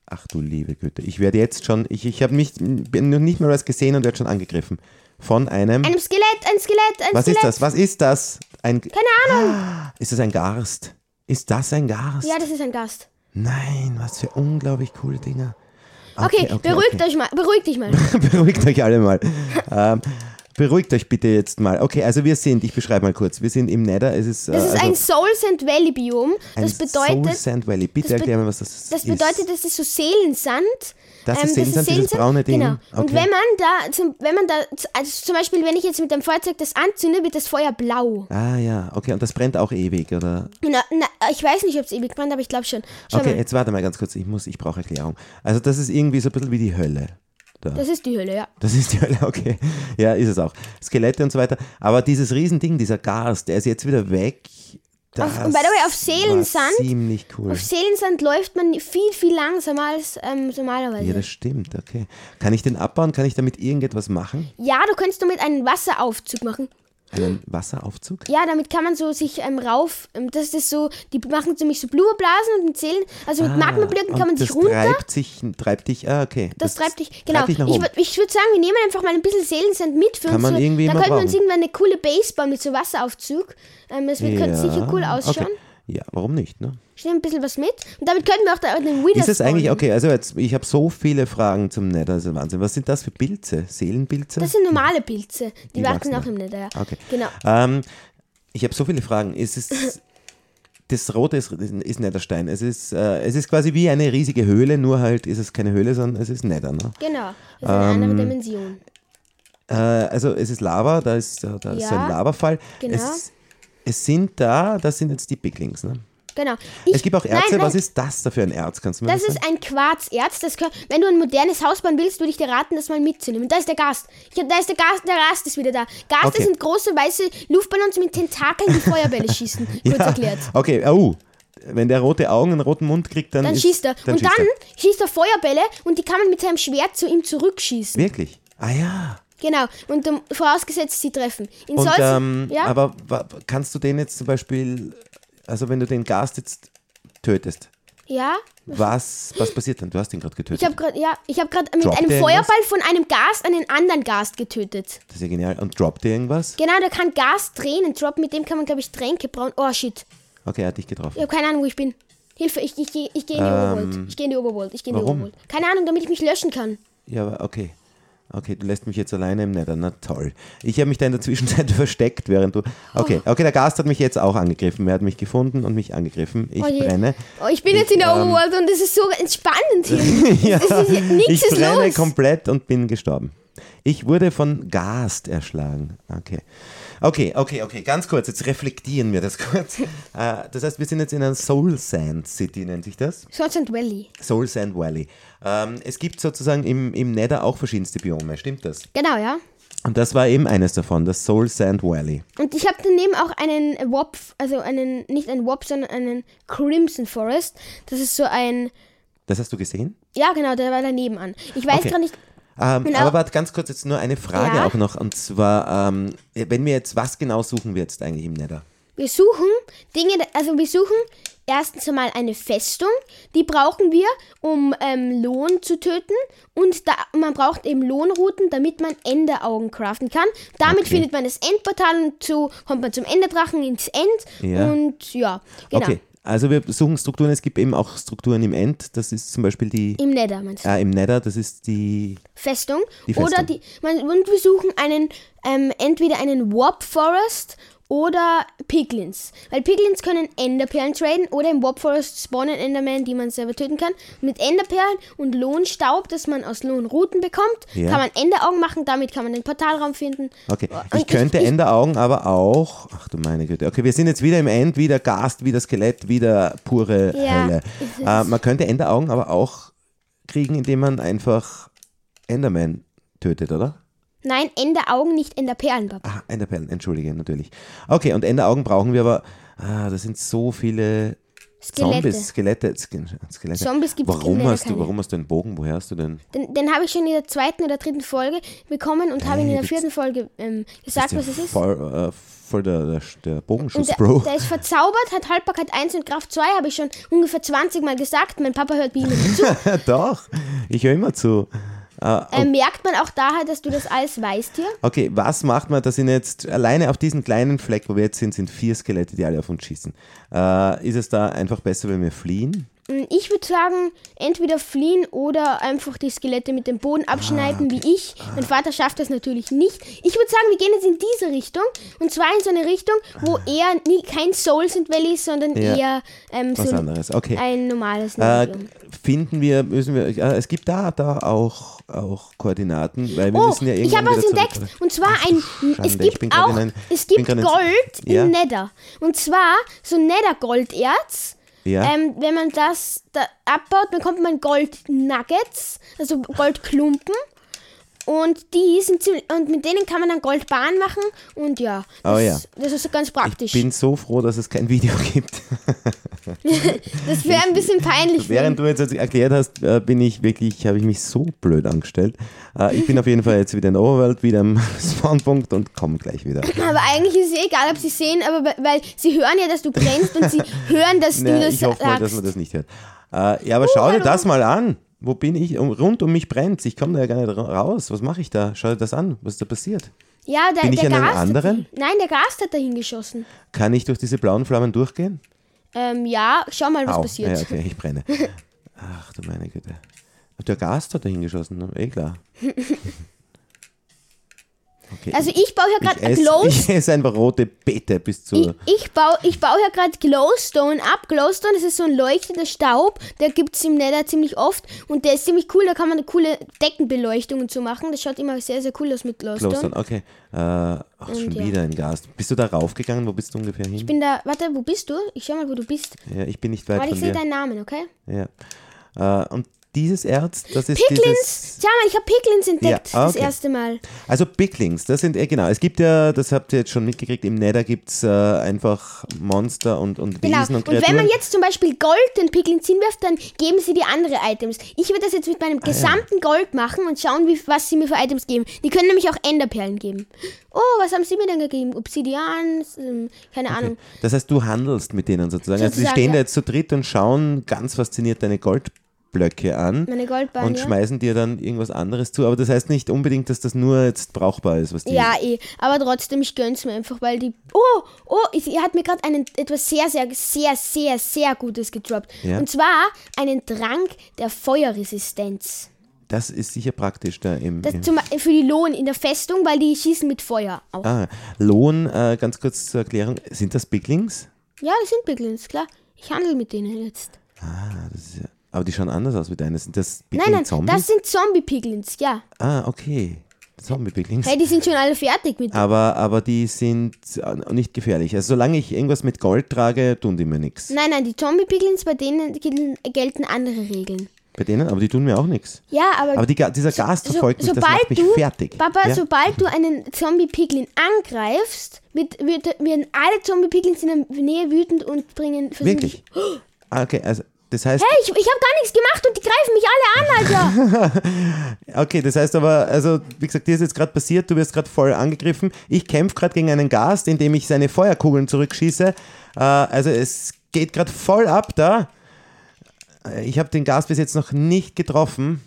Ach du liebe Güte, ich werde jetzt schon, ich, ich habe mich, bin noch nicht mal was gesehen und werde schon angegriffen. Von einem, Einem Skelett, ein Skelett, ein was Skelett. ist das, was ist das? Ein, Keine Ahnung. ist das ein Garst? Ist das ein Garst? Ja, das ist ein Gast. Nein, was für unglaublich coole Dinger. Okay, beruhigt euch mal, beruhigt dich mal. Beruhigt euch alle mal. ähm, beruhigt euch bitte jetzt mal. Okay, also wir sind, ich beschreibe mal kurz, wir sind im Nether. Es ist, Das äh, ist also ein Soul Sand Valley Biom. ein Das bedeutet, Soul Sand Valley. Bitte das erklär mir, was das, das ist. bedeutet, das ist so Seelensand. Das ist Seelensand, dieses braune Ding? Genau. Und Okay. wenn man da, zum, wenn man da, also zum Beispiel, wenn ich jetzt mit dem Feuerzeug das anzünde, wird das Feuer blau. Ah ja, okay, und das brennt auch ewig, oder? Na, na, ich weiß nicht, ob es ewig brennt, aber ich glaube schon. Schau Okay, mal, jetzt warte mal ganz kurz, ich muss, ich brauche Erklärung. Also das ist irgendwie so ein bisschen wie die Hölle. Da. das ist die Hölle, ja. Das ist die Hölle, okay. Ja, ist es auch. Skelette und so weiter. Aber dieses Riesending, dieser Gas, der ist jetzt wieder weg. Das Auf- und by the way, auf Seelensand- ziemlich cool. Auf Seelensand läuft man viel, viel langsamer als ähm, normalerweise. Ja, das stimmt, okay. Kann ich den abbauen? Kann ich damit irgendetwas machen? Ja, du könntest damit einen Wasseraufzug machen. Einen Wasseraufzug? Ja, damit kann man so sich ähm, rauf, ähm, das ist so, die machen nämlich so Blurblasen und Zählen, also mit Magmablöcken Ah, Und kann man sich das runter, treibt sich, treibt dich, ah, okay. das, treibt dich, genau. Treibt dich ich ich würde sagen, wir nehmen einfach mal ein bisschen Seelensand mit für Kann uns. man so- irgendwie da könnten wir uns irgendwann eine coole Base bauen mit so Wasseraufzug. Ähm, das wird, könnte sicher cool ausschauen. Okay. Ja, warum nicht? Ne? Ich nehme ein bisschen was mit und damit könnten wir auch da einen Wither Ist es eigentlich, okay, also jetzt, ich habe so viele Fragen zum Nether, das ist Wahnsinn. Was sind das für Pilze? Seelenpilze? Das sind normale Pilze, die, Die wachsen wachsen auch im Nether, ja. Okay. Genau. Ähm, ich habe so viele Fragen. Es ist, das Rote ist, ist Netherstein. Es ist, äh, es ist quasi wie eine riesige Höhle, nur halt ist es keine Höhle, sondern es ist Nether. Ne? Genau. Das ist eine Ähm, andere Dimension. Äh, also es ist Lava, da ist, da ist so Ja, ein Lavafall. genau. Es, es sind da, das sind jetzt die Piglings. Ne? Genau. Es gibt auch Erze. Nein, nein, Was ist das da für ein Erz? Kannst du mir Das das ist sagen? ein Quarzerz. Das kann, wenn du ein modernes Haus bauen willst, würde ich dir raten, das mal mitzunehmen. Da ist der Gast. Ich hab, da ist der Gast, der Rast ist wieder da. Gaste Okay. sind große weiße Luftballons mit Tentakeln, die Feuerbälle schießen. Kurz erklärt. Okay, oh. Wenn der rote Augen und roten Mund kriegt, dann, Dann ist, schießt er. Dann und schießt dann er. schießt er Feuerbälle und die kann man mit seinem Schwert zu ihm zurückschießen. Wirklich? Ah ja. Genau. Und ähm, vorausgesetzt, sie treffen. In Und, solchen, ähm, ja, aber kannst du den jetzt zum Beispiel, also wenn du den Gast jetzt tötest, ja. was, was passiert dann? Du hast ihn gerade getötet. Ich habe gerade ja, ich habe gerade mit Droppt einem? Feuerball von einem Gast einen anderen Gast getötet. das ist ja genial. Und droppt dir irgendwas? Genau, der kann Gas Tränen droppen, mit dem kann man glaube ich Tränke brauen. Oh shit. Okay, er hat dich getroffen. Ich habe keine Ahnung, wo ich bin. Hilfe, ich, ich, geh- ich gehe in die Oberwelt. Ich gehe in die Oberwelt. Ich gehe in die Ähm? Oberwelt. Keine Ahnung, damit ich mich löschen kann. Ja, aber okay. Okay, du lässt mich jetzt alleine im Nether. Na toll. Ich habe mich da in der Zwischenzeit versteckt, während du. Okay, okay, der Gast hat mich jetzt auch angegriffen. Er hat mich gefunden und mich angegriffen. Ich Oh brenne. Oh, ich bin jetzt in der ähm, Oberwelt und es ist so entspannend hier. ja, ist, ich ist brenne los. komplett und bin gestorben. Ich wurde von Gast erschlagen. Okay. Okay, okay, okay. Ganz kurz, jetzt reflektieren wir das kurz. Äh, das heißt, wir sind jetzt in einer Soul Sand City, nennt sich das. Salt and Valley. Soul Sand Valley. Ähm, es gibt sozusagen im, im Nether auch verschiedenste Biome, stimmt das? Genau, ja. Und das war eben eines davon, das Soul Sand Valley. Und ich habe daneben auch einen Wop, also einen, nicht einen Wop, sondern einen Crimson Forest. Das ist so ein, Das hast du gesehen? ja genau, der war daneben an. Ich weiß Okay. gar nicht, Ähm, Genau. Aber warte, ganz kurz jetzt nur eine Frage Ja. auch noch. Und zwar, ähm, wenn wir jetzt, was genau suchen wir jetzt eigentlich im Nether? wir suchen Dinge, also wir suchen erstens einmal eine Festung, die brauchen wir, um ähm, Lohn zu töten. Und da, man braucht eben Lohnrouten, damit man Enderaugen craften kann. Damit Okay. findet man das Endportal und so kommt man zum Enderdrachen ins End. Ja. Und ja, genau. Okay, also wir suchen Strukturen. Es gibt eben auch Strukturen im End. Das ist zum Beispiel die, Im Nether meinst du? äh, im Nether, das ist die, Festung. Die Festung. Oder die, man, und wir suchen einen, ähm, entweder einen Warp Forest oder Piglins. Weil Piglins können Enderperlen traden oder im Warp Forest spawnen Endermen, die man selber töten kann. Mit Enderperlen und Lohnstaub, das man aus Lohnrouten bekommt, Ja. kann man Enderaugen machen. Damit kann man den Portalraum finden. okay. Und Ich könnte ich, Enderaugen aber auch, ach du meine Güte. Okay, wir sind jetzt wieder im End, wieder Gast, wieder Skelett, wieder pure Ja, Hölle. Äh, man könnte Enderaugen aber auch kriegen, indem man einfach Enderman tötet, oder? Nein, Enderaugen, nicht Enderperlen, Papa. Ah, Enderperlen, entschuldige, natürlich. Okay, und Enderaugen brauchen wir aber, ah, das sind so viele Skelette. Zombies, Skelette, Ske- Skelette. Zombies gibt's warum leider hast du, warum hast du einen Bogen? Woher hast du denn? Den, den habe ich schon in der zweiten oder dritten Folge bekommen und habe ihn in der vierten Folge ähm, gesagt, Ja, was es ist. Voll, äh, voll der, der, der Bogenschuss, der, Bro. der ist verzaubert, hat Haltbarkeit 1 und Kraft 2, habe ich schon ungefähr 20 Mal gesagt. Mein Papa hört wie immer zu. Doch, ich höre immer zu. Äh, merkt man auch daher, dass du das alles weißt hier? Okay, was macht man? Das sind jetzt alleine auf diesem kleinen Fleck, wo wir jetzt sind, sind vier Skelette, die alle auf uns schießen. Äh, ist es da einfach besser, wenn wir fliehen? Mm, Ich würde sagen, entweder fliehen oder einfach die Skelette mit dem Boden abschneiden, wie ich. Mein Vater schafft das natürlich nicht. Ich würde sagen, wir gehen jetzt in diese Richtung. Und zwar in so eine Richtung, wo eher nie, kein Souls and Valley, sondern Ja. eher ähm, Was so anderes. Okay. ein normales Äh, finden wir, müssen wir, äh, es gibt da, da auch, auch Koordinaten, weil wir Oh, müssen ja ich irgendwann habe was entdeckt. zurück- Und zwar Ach ein, Schande, es ich gibt auch, in ein- es gibt gerade in- Gold Ja. in Nether. Und zwar so Nether-Golderz. Ja. Ähm, wenn man das da abbaut, bekommt man Gold-Nuggets, also Goldklumpen. Und die sind ziemlich, und mit denen kann man dann Goldbahn machen und ja, das, Oh ja. das ist ganz praktisch. Ich bin so froh, dass es kein Video gibt. das wäre ein bisschen peinlich. Während du jetzt erklärt hast, äh, bin ich wirklich, habe ich mich so blöd angestellt. Äh, Ich bin auf jeden Fall jetzt wieder in der Overworld, wieder am Spawnpunkt und komme gleich wieder. aber eigentlich ist es egal, ob sie sehen, aber weil- sie hören ja, dass du brennst und sie hören, dass du Naja, das ich hoffe mal, dass sagst. man das nicht hört. Äh, Ja, aber schau dir das mal an. Wo bin ich? Rund um mich brennt Ich komme da ja gar nicht ra- raus. Was mache ich da? Schau dir das an. Was ist da passiert? Ja, der, Bin ich der an einem Gast anderen? Hat, nein, der Gast hat dahin geschossen. Kann ich durch diese blauen Flammen durchgehen? Ähm, ja, schau mal, was Au. passiert. Ja, okay, ich brenne. Ach du meine Güte. Der Gast hat da hingeschossen, eh klar. Okay. Also ich baue hier ich gerade esse, Glow. ich esse einfach rote Beete bis Ich, zur. ich baue ich baue hier gerade Glowstone ab. Glowstone, das ist so ein leuchtender Staub. Der gibt es im Nether ziemlich oft. Und der ist ziemlich cool. Da kann man eine coole Deckenbeleuchtung und so machen. Das schaut immer sehr, sehr cool aus mit Glowstone. Glowstone, okay. Äh, ach, schon ja. wieder ein Gast. Bist du da raufgegangen? Wo bist du ungefähr hin? Ich bin da, warte, wo bist du? Ich schau mal, wo du bist. ja, ich bin nicht weit Warte, ich sehe deinen Namen, okay? Ja. Äh, und dieses Erz, das ist Piglins! dieses. Schau mal, ich habe Piglins entdeckt. Ja, Das okay. erste Mal. Also Piglings, das sind, äh, genau, es gibt ja, das habt ihr jetzt schon mitgekriegt, im Nether gibt es äh, einfach Monster und, und Genau. Wesen Und und wenn man Kreaturen. jetzt zum Beispiel Gold den Piglins hinwirft, dann geben sie dir andere Items. Ich würde das jetzt mit Ah, meinem gesamten Gold machen und schauen, wie, was sie mir für Items geben. Die können nämlich auch Enderperlen geben. Oh, was haben sie mir denn gegeben? Obsidian, ähm, keine Ahnung. Das heißt, du handelst mit denen sozusagen. Also die Sozusagen, stehen da ja. jetzt zu dritt und schauen ganz fasziniert deine Goldblöcke an und schmeißen dir dann irgendwas anderes zu. Aber das heißt nicht unbedingt, dass das nur jetzt brauchbar ist, was die. Ja, eh. Aber trotzdem, ich gönn's mir einfach, weil die. Oh, oh, sie hat mir gerade einen etwas sehr, sehr, sehr, sehr, sehr Gutes gedroppt. Ja. Und zwar einen Trank der Feuerresistenz. Das ist sicher praktisch da im. Das zum, für die Lohn in der Festung, weil die schießen mit Feuer auch. ah, Lohn, äh, ganz kurz zur Erklärung, sind das Piglings? Ja, das sind Piglins, klar. Ich handle mit denen jetzt. Ah, das ist ja, aber die schauen anders aus wie deine. Sind das Nein, Pigling nein, Zombies? das sind Zombie-Piglins, ja. ah, okay. Zombie-Piglings. Hey, die sind schon alle fertig mit. Aber, aber die sind äh, nicht gefährlich. Also solange ich irgendwas mit Gold trage, tun die mir nichts. Nein, nein, die Zombie-Piglins, bei denen gelten, gelten andere Regeln. Bei denen, aber die tun mir auch nichts. Ja, aber, Aber die, dieser Gast so- verfolgt mich, das sobald macht mich du, fertig. Papa, ja? sobald du einen Zombie-Piglin angreifst, wird, wird, werden alle Zombie-Piglins in der Nähe wütend und bringen... Wirklich? dich- Ah, Okay, also das heißt, Hey, ich, ich habe gar nichts gemacht und die greifen mich alle an, Alter. okay, das heißt aber, also wie gesagt, dir ist jetzt gerade passiert, du wirst gerade voll angegriffen. Ich kämpfe gerade gegen einen Gast, indem ich seine Feuerkugeln zurückschieße. Äh, also es geht gerade voll ab da. Äh, Ich habe den Gast bis jetzt noch nicht getroffen.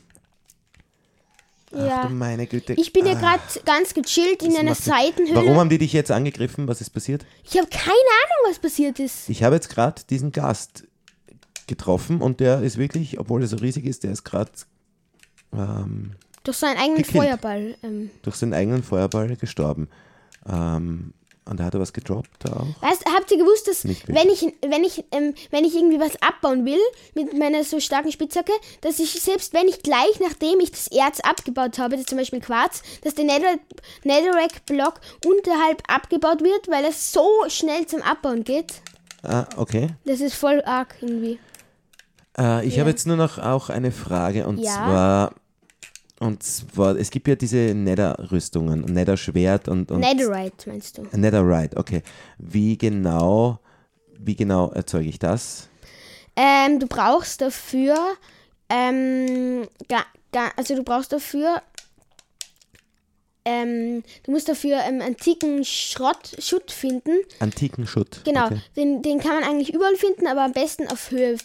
Ach ja. du meine Güte. Ich bin ja Ah, gerade ganz gechillt in das einer Seitenhöhle. Warum haben die dich jetzt angegriffen? Was ist passiert? Ich habe keine Ahnung, was passiert ist. Ich habe jetzt gerade diesen Gast getroffen und der ist wirklich, obwohl er so riesig ist, der ist gerade ähm, Durch seinen eigenen Gekillt. Feuerball. Ähm. durch seinen eigenen Feuerball gestorben. Ähm, und da hat er was gedroppt auch. Weißt, habt ihr gewusst, dass wenn ich, wenn, ich, ähm, wenn ich irgendwie was abbauen will mit meiner so starken Spitzhacke, dass ich selbst wenn ich gleich nachdem ich das Erz abgebaut habe, das zum Beispiel Quarz, dass der Nether Netherrack-Block unterhalb abgebaut wird, weil es so schnell zum Abbauen geht. Ah, okay. Das ist voll arg irgendwie. Äh, ich Ja. habe jetzt nur noch auch eine Frage und Ja. zwar und zwar, es gibt ja diese Nether-Rüstungen, Nether-Schwert und, und Netherite meinst du? Netherite, okay. Wie genau, wie genau erzeuge ich das? Ähm, du brauchst dafür, ähm, ga, ga, also du brauchst dafür, ähm, du musst dafür ähm, antiken Schrott, Schutt finden. Antiken Schutt. Genau, Okay. den, den kann man eigentlich überall finden, aber am besten auf Höhe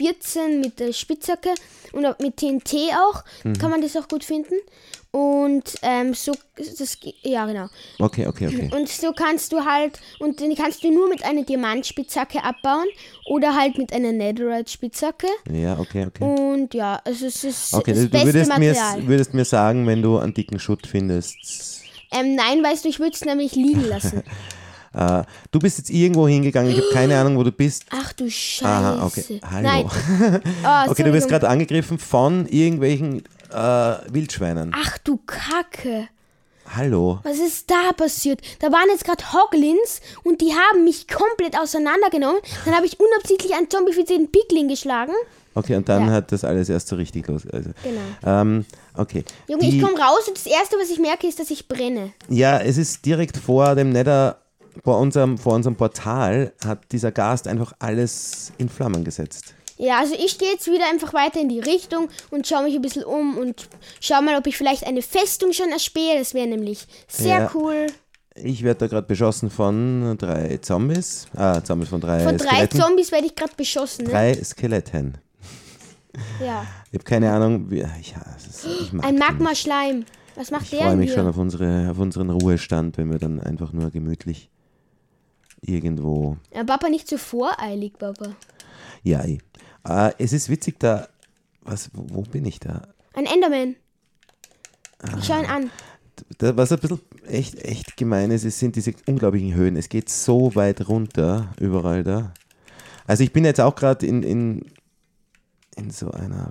14 mit der Spitzhacke und mit TNT auch Mhm. kann man das auch gut finden. Und ähm, so, das, ja genau. Okay, okay, okay. Und so kannst du halt, und den kannst du nur mit einer Diamantspitzhacke abbauen oder halt mit einer Netherite-Spitzhacke. Ja, okay, okay. Und ja, also es ist Okay, das du beste würdest mir, Material. würdest mir sagen, wenn du einen dicken Schutt findest. Ähm, nein, weißt du, ich würde es nämlich liegen lassen. Äh, du bist jetzt irgendwo hingegangen, ich habe keine Ahnung, wo du bist. Ach du Scheiße. Aha, okay. Hallo. Oh, Okay, du wirst gerade angegriffen von irgendwelchen äh, Wildschweinen. Ach du Kacke. Hallo. Was ist da passiert? Da waren jetzt gerade Hoglins und die haben mich komplett auseinandergenommen. Dann habe ich unabsichtlich einen zombifizierten Pickling geschlagen. Okay, und dann Ja. hat das alles erst so richtig los. Also, Genau. ähm, okay. Junge, Die- ich komme raus und das Erste, was ich merke, ist, dass ich brenne. Ja, es ist direkt vor dem Nether, vor unserem, vor unserem Portal, hat dieser Gast einfach alles in Flammen gesetzt. Ja, also ich gehe jetzt wieder einfach weiter in die Richtung und schaue mich ein bisschen um und schau mal, ob ich vielleicht eine Festung schon erspähe. Das wäre nämlich sehr Ja. cool. Ich werde da gerade beschossen von drei Zombies. Ah, Zombies von drei Von drei Skeletten. Zombies werde ich gerade beschossen. Ne? Drei Skeletten. Ja. Ich habe keine Ahnung, wie. Ja, ist, ich mag Ein. Magma-Schleim. Was macht Ich der freue denn mich schon hier? auf, unsere, auf unseren Ruhestand, wenn wir dann einfach nur gemütlich irgendwo. Ja, Papa, nicht so voreilig, Papa. Ja, eh. Äh, es ist witzig, da. Was, wo, wo bin ich da? Ein Enderman. Ich schau ihn Ah. an. da? Was ein bisschen echt, echt gemein ist, es sind diese unglaublichen Höhen. Es geht so weit runter, überall da. Also ich bin jetzt auch gerade in, in, in so einer.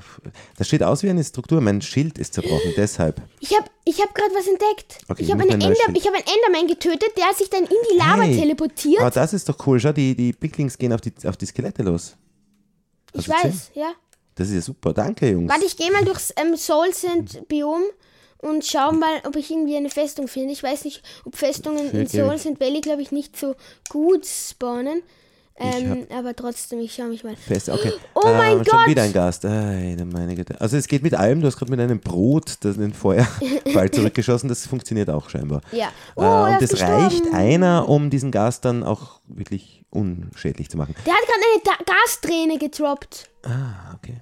Das steht aus wie eine Struktur. Mein Schild ist zerbrochen, deshalb. Ich habe ich hab gerade was entdeckt. Okay, ich ich habe muss eine mir ein neues Ender, ich hab einen Enderman getötet, der hat sich dann in die Lava Hey. teleportiert. Aber das ist doch cool. Schau, die, die Picklings gehen auf die, auf die Skelette los. ich Hast gesehen? weiß, ja. Das ist ja super. Danke, Jungs. Warte, ich gehe mal durchs ähm, Soul Sand Biom und schau mal, ob ich irgendwie eine Festung finde. Ich weiß nicht, ob Festungen in gerne. Soul Sand Valley, glaube ich, nicht so gut spawnen. Ähm, aber trotzdem, ich schaue mich mal. Fest, okay. Oh mein Schon Gott! wieder ein Gast. Ei, der meine Güte. Also es geht mit allem. Du hast gerade mit einem Brot das in den Feuerball zurückgeschossen. Das funktioniert auch scheinbar. Ja. Oh, äh, und es reicht einer, um diesen Gast dann auch wirklich unschädlich zu machen. Der hat gerade eine da Gasträne gedroppt. Ah, okay.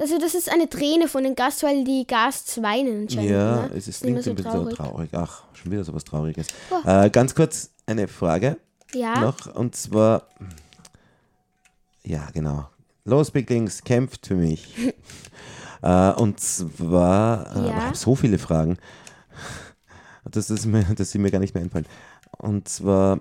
Also das ist eine Träne von den Gast, weil die Gasts weinen anscheinend. Ja, ne? es ist immer ein bisschen so traurig. Ach, schon wieder sowas Trauriges. Oh. Äh, ganz kurz eine Frage Ja. noch. Und zwar, ja, genau. Los, Picklings, kämpft für mich. äh, und zwar, äh, Ja. ich habe so viele Fragen, dass, das mir, dass sie mir gar nicht mehr einfallen. Und zwar,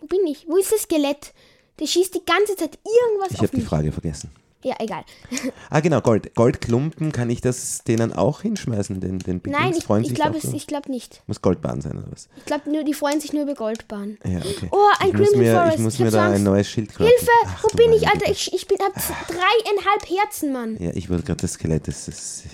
Wo bin ich? Wo ist das Skelett? Der schießt die ganze Zeit irgendwas ich auf habe die. Frage vergessen. Ja, egal. Ah, genau, Gold. Goldklumpen, kann ich das denen auch hinschmeißen, den, den Picklings? Nein, ich, ich glaube so? glaub nicht. Muss Goldbahn sein oder was? Ich glaube, nur die freuen sich nur über Goldbahn. Ja, okay. Oh, ein ich mir, Forest. Ich muss Ich mir da so ein Angst. neues Schild craften. Hilfe! Ach, Wo bin ich, Alter? Ich, ich bin hab dreieinhalb Herzen, Mann. Ja, ich wollte gerade das Skelett. Das ist,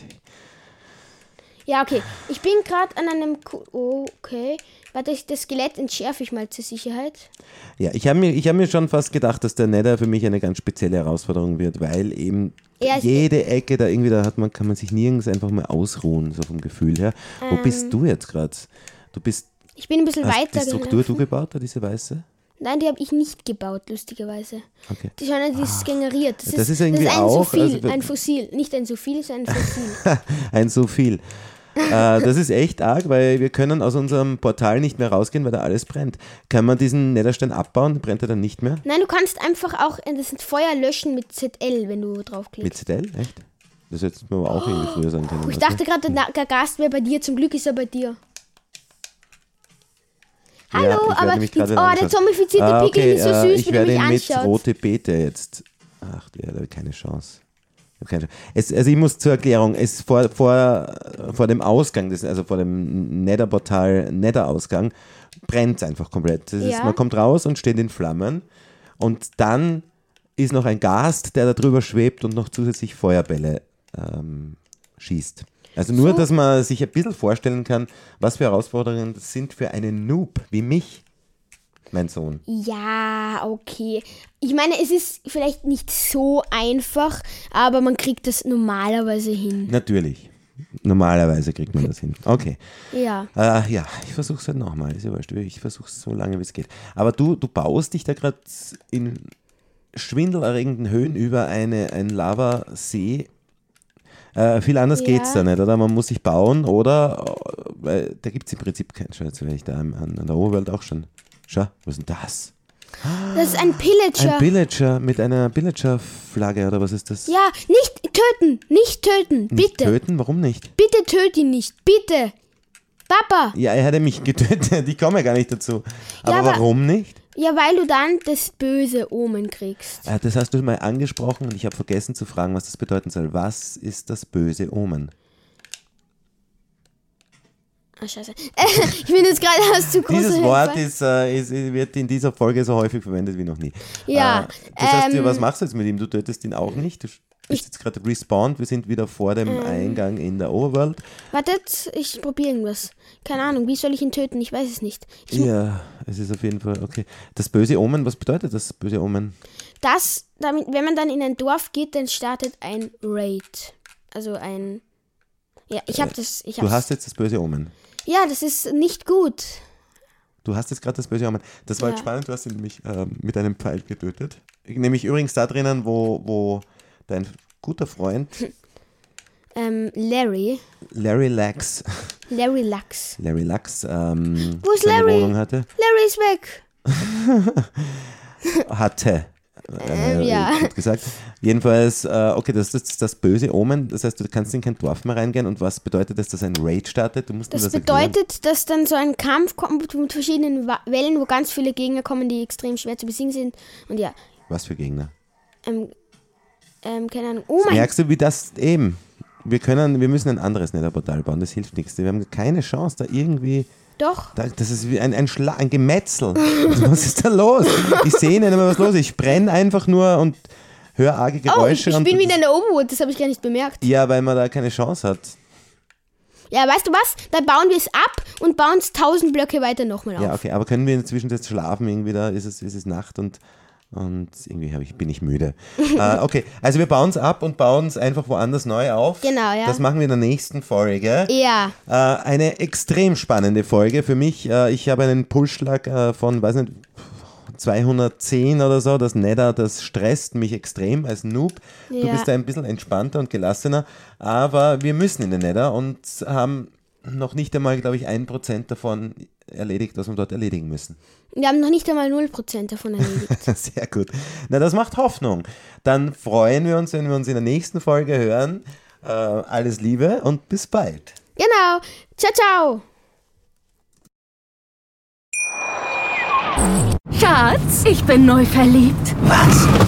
Ja, okay. Ich bin gerade an einem. Ku oh, okay. Warte, ich- das Skelett entschärfe ich mal zur Sicherheit. ja, ich habe mir, ich hab mir schon fast gedacht, dass der Nether für mich eine ganz spezielle Herausforderung wird, weil eben Ja, jede Ecke da irgendwie, da hat man, kann man sich nirgends einfach mal ausruhen, so vom Gefühl her. Wo Ähm. bist du jetzt gerade? Du bist, Ich bin ein bisschen hast weiter die Struktur du gelaufen. gebaut, da diese weiße? Nein, die habe ich nicht gebaut, lustigerweise. Okay. Die schauen, die ist generiert. Das, Das ist irgendwie das ist ein auch- Sophil, also- ein Fossil. Nicht ein Sophil, sondern ein Fossil. Ein so viel. äh, das ist echt arg, weil wir können aus unserem Portal nicht mehr rausgehen, weil da alles brennt. Kann man diesen Netherstein abbauen? Brennt er dann nicht mehr? Nein, du kannst einfach auch äh, das Feuer löschen mit ZL, wenn du Mit draufklickst. ZL? Echt? Das hätte man aber auch irgendwie früher sagen können. Oh, ich du? dachte gerade, der Gast wäre bei dir. Zum Glück ist er bei dir. Ja, Hallo, ich werde aber die, oh, der zombifizierte Ah, Pickling ist so äh, süß, ich wie werde mich ihn mit anschaut. rote Beete jetzt. Ach, der hat keine Chance. Es, also ich muss zur Erklärung, es vor, vor, vor dem Ausgang, des, also vor dem Nether-Portal, Nether-Ausgang, brennt es einfach komplett. Das ist, Ja. man kommt raus und steht in Flammen und dann ist noch ein Gast, der da drüber schwebt und noch zusätzlich Feuerbälle ähm, schießt. Also nur, So. dass man sich ein bisschen vorstellen kann, was für Herausforderungen das sind für einen Noob wie mich, mein Sohn. Ja, okay. Ich meine, es ist vielleicht nicht so einfach, aber man kriegt das normalerweise hin. Natürlich. Normalerweise kriegt man das hin. Okay. Ja. Äh, ja, ich versuche es halt nochmal. Ist ja wurscht. Ich versuche es so lange, wie es geht. Aber du, du baust dich da gerade in schwindelerregenden Höhen über eine, einen Lavasee. Äh, viel anders Ja. geht's da nicht, oder? Man muss sich bauen, oder? Äh, Weil da gibt es im Prinzip keinen. Wäre ich da an, an der Oberwelt auch schon. Schau, was ist denn das? Das ist ein Pillager. Ein Villager mit einer Villager-Flagge, oder was ist das? ja, nicht töten, nicht töten, Nicht bitte. töten? Warum nicht? Bitte töte ihn nicht, bitte. Papa, Ja, er hätte mich getötet, ich komme ja gar nicht dazu. Aber, aber- warum nicht? ja, weil du dann das böse Omen kriegst. Äh, Das hast du mal angesprochen und ich habe vergessen zu fragen, was das bedeuten soll. Was ist das böse Omen? Ah, scheiße. ich bin jetzt gerade aus zu große Dieses. Wort ist, äh, ist, wird in dieser Folge so häufig verwendet wie noch nie. Ja, Äh, das heißt, ähm, was machst du jetzt mit ihm? Du tötest ihn auch nicht? Du bist jetzt gerade respawned. Wir sind wieder vor dem Ähm. Eingang in der Overworld. Wartet, ich probiere irgendwas. Keine Ahnung, wie soll ich ihn töten? Ich weiß es nicht. Ich, Ja, es ist auf jeden Fall okay. Das böse Omen, was bedeutet das böse Omen? Das, damit, wenn man dann in ein Dorf geht, dann startet ein Raid. Also ein. Ja, ich habe das. Ich Du hast jetzt das böse Omen. Ja, das ist nicht gut. Du hast jetzt gerade das böse Omen. Das war Ja. jetzt spannend, du hast ihn nämlich ähm, mit einem Pfeil getötet. Nämlich übrigens da drinnen, wo, wo dein guter Freund Ähm, Larry. Larry Lax, Larry Lux. Larry Lax, ähm, Wo ist Larry? Wohnung hatte. Larry ist weg. Hatte. Ähm, ja. Gut gesagt. Jedenfalls, äh, okay, das ist das böse Omen. Das heißt, du kannst in kein Dorf mehr reingehen. Und was bedeutet das, dass ein Raid startet? Du musst Das das erklären. bedeutet, dass dann so ein Kampf kommt mit verschiedenen Wellen, wo ganz viele Gegner kommen, die extrem schwer zu besiegen sind. Und ja, Was für Gegner? ähm, ähm, keine Ahnung. Oh mein Merkst du, wie das eben? Wir können, wir müssen ein anderes Netherportal bauen. Das hilft nichts. Wir haben keine Chance, da irgendwie. Doch. Da, das ist wie ein, ein, Schla ein Gemetzel. was ist da los? Ich sehe nicht mehr, was los ist. Ich brenne einfach nur und höre arge Oh, ich, Geräusche. ich und bin wieder in der Overwood, das habe ich gar nicht bemerkt. Ja, weil man da keine Chance hat. Ja, weißt du was? Dann bauen wir es ab und bauen es tausend Blöcke weiter nochmal auf. Ja, okay, aber können wir inzwischen jetzt schlafen? Irgendwie da ist es, ist es Nacht und, und irgendwie ich, bin ich müde. äh, okay, also wir bauen es ab und bauen es einfach woanders neu auf. Genau, ja. Das machen wir in der nächsten Folge. Ja. Äh, eine extrem spannende Folge für mich. Äh, ich habe einen Pulsschlag äh, von, weiß nicht, 210 oder so. Das Nether, das stresst mich extrem als Noob. Du Ja. bist da ein bisschen entspannter und gelassener. Aber wir müssen in den Nether und haben noch nicht einmal, glaube ich, ein Prozent davon erledigt, was wir dort erledigen müssen. Wir haben noch nicht einmal 0% davon erledigt. Sehr gut. Na, das macht Hoffnung. Dann freuen wir uns, wenn wir uns in der nächsten Folge hören. Äh, alles Liebe und bis bald. genau. Ciao, ciao. Schatz, ich bin neu verliebt. Was?